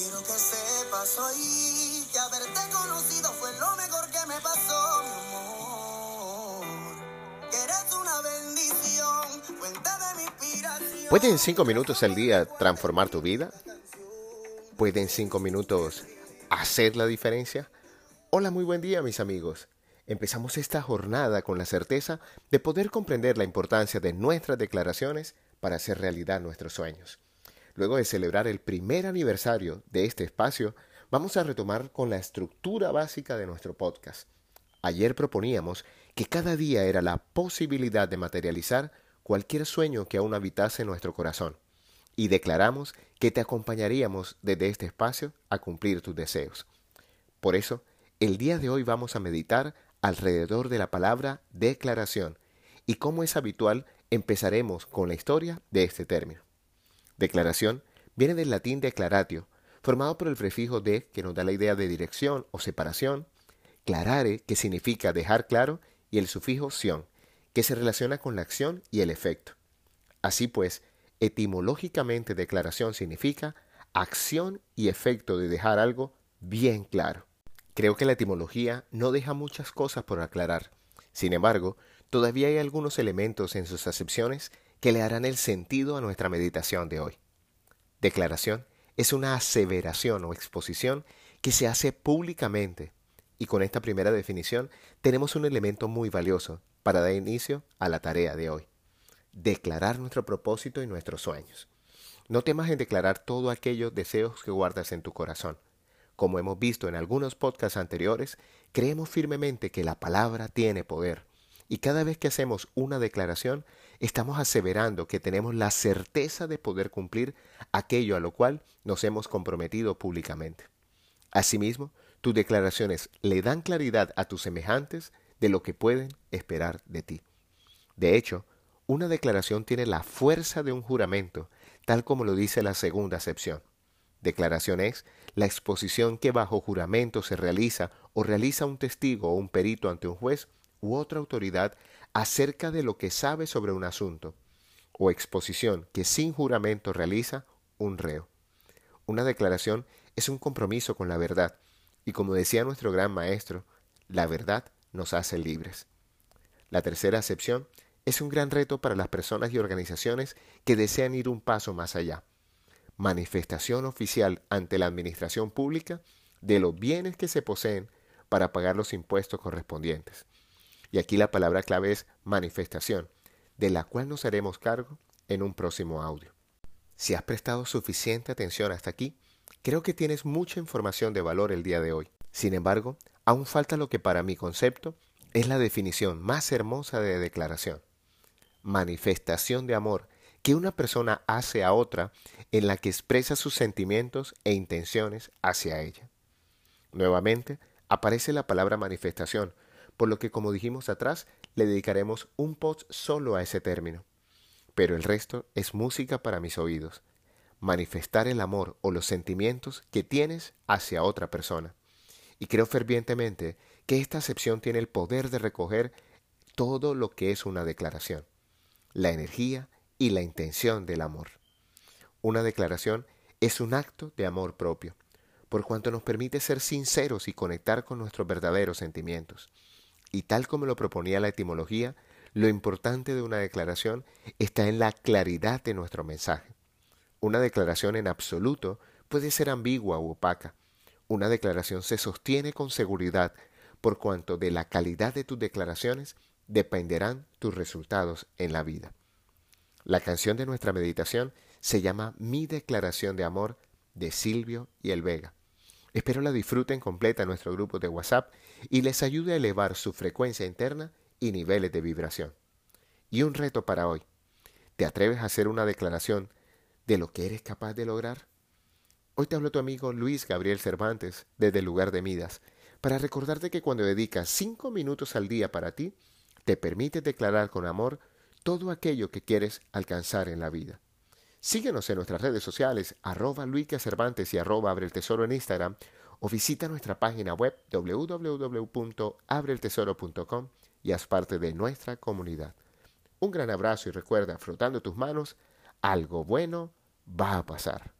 Quiero que que haberte conocido fue lo mejor que me pasó, eres una bendición, fuente de mi. ¿Puede en cinco minutos al día transformar tu vida? ¿Puede en cinco minutos hacer la diferencia? Hola, muy buen día mis amigos. Empezamos esta jornada con la certeza de poder comprender la importancia de nuestras declaraciones para hacer realidad nuestros sueños. Luego de celebrar el primer aniversario de este espacio, vamos a retomar con la estructura básica de nuestro podcast. Ayer proponíamos que cada día era la posibilidad de materializar cualquier sueño que aún habitase en nuestro corazón, y declaramos que te acompañaríamos desde este espacio a cumplir tus deseos. Por eso, el día de hoy vamos a meditar alrededor de la palabra declaración, y como es habitual, empezaremos con la historia de este término. Declaración viene del latín declaratio, formado por el prefijo de que nos da la idea de dirección o separación, clarare, que significa dejar claro, y el sufijo sion, que se relaciona con la acción y el efecto. Así pues, etimológicamente declaración significa acción y efecto de dejar algo bien claro. Creo que la etimología no deja muchas cosas por aclarar. Sin embargo, todavía hay algunos elementos en sus acepciones que le harán el sentido a nuestra meditación de hoy. Declaración es una aseveración o exposición que se hace públicamente, y con esta primera definición tenemos un elemento muy valioso para dar inicio a la tarea de hoy. Declarar nuestro propósito y nuestros sueños. No temas en declarar todos aquellos deseos que guardas en tu corazón. Como hemos visto en algunos podcasts anteriores, creemos firmemente que la palabra tiene poder y cada vez que hacemos una declaración, estamos aseverando que tenemos la certeza de poder cumplir aquello a lo cual nos hemos comprometido públicamente. Asimismo, tus declaraciones le dan claridad a tus semejantes de lo que pueden esperar de ti. De hecho, una declaración tiene la fuerza de un juramento, tal como lo dice la segunda acepción. Declaración es la exposición que bajo juramento se realiza o realiza un testigo o un perito ante un juez u otra autoridad acerca de lo que sabe sobre un asunto, o exposición que sin juramento realiza un reo. Una declaración es un compromiso con la verdad, y como decía nuestro gran maestro, la verdad nos hace libres. La tercera acepción es un gran reto para las personas y organizaciones que desean ir un paso más allá. Manifestación oficial ante la administración pública de los bienes que se poseen para pagar los impuestos correspondientes. Y aquí la palabra clave es manifestación, de la cual nos haremos cargo en un próximo audio. Si has prestado suficiente atención hasta aquí, creo que tienes mucha información de valor el día de hoy. Sin embargo, aún falta lo que para mi concepto es la definición más hermosa de declaración. Manifestación de amor que una persona hace a otra en la que expresa sus sentimientos e intenciones hacia ella. Nuevamente, aparece la palabra manifestación, por lo que como dijimos atrás, le dedicaremos un post solo a ese término. Pero el resto es música para mis oídos. Manifestar el amor o los sentimientos que tienes hacia otra persona. Y creo fervientemente que esta acepción tiene el poder de recoger todo lo que es una declaración, la energía y la intención del amor. Una declaración es un acto de amor propio, por cuanto nos permite ser sinceros y conectar con nuestros verdaderos sentimientos. Y tal como lo proponía la etimología, lo importante de una declaración está en la claridad de nuestro mensaje. Una declaración en absoluto puede ser ambigua u opaca. Una declaración se sostiene con seguridad por cuanto de la calidad de tus declaraciones dependerán tus resultados en la vida. La canción de nuestra meditación se llama Mi Declaración de Amor de Silvio y el Vega. Espero la disfruten completa en nuestro grupo de WhatsApp y les ayude a elevar su frecuencia interna y niveles de vibración. Y un reto para hoy. ¿Te atreves a hacer una declaración de lo que eres capaz de lograr? Hoy te hablo tu amigo Luis Gabriel Cervantes desde el lugar de Midas para recordarte que cuando dedicas cinco minutos al día para ti, te permite declarar con amor todo aquello que quieres alcanzar en la vida. Síguenos en nuestras redes sociales, arroba Cervantes y arroba Abre el Tesoro en Instagram, o visita nuestra página web www.abreeltesoro.com y haz parte de nuestra comunidad. Un gran abrazo y recuerda, frotando tus manos, algo bueno va a pasar.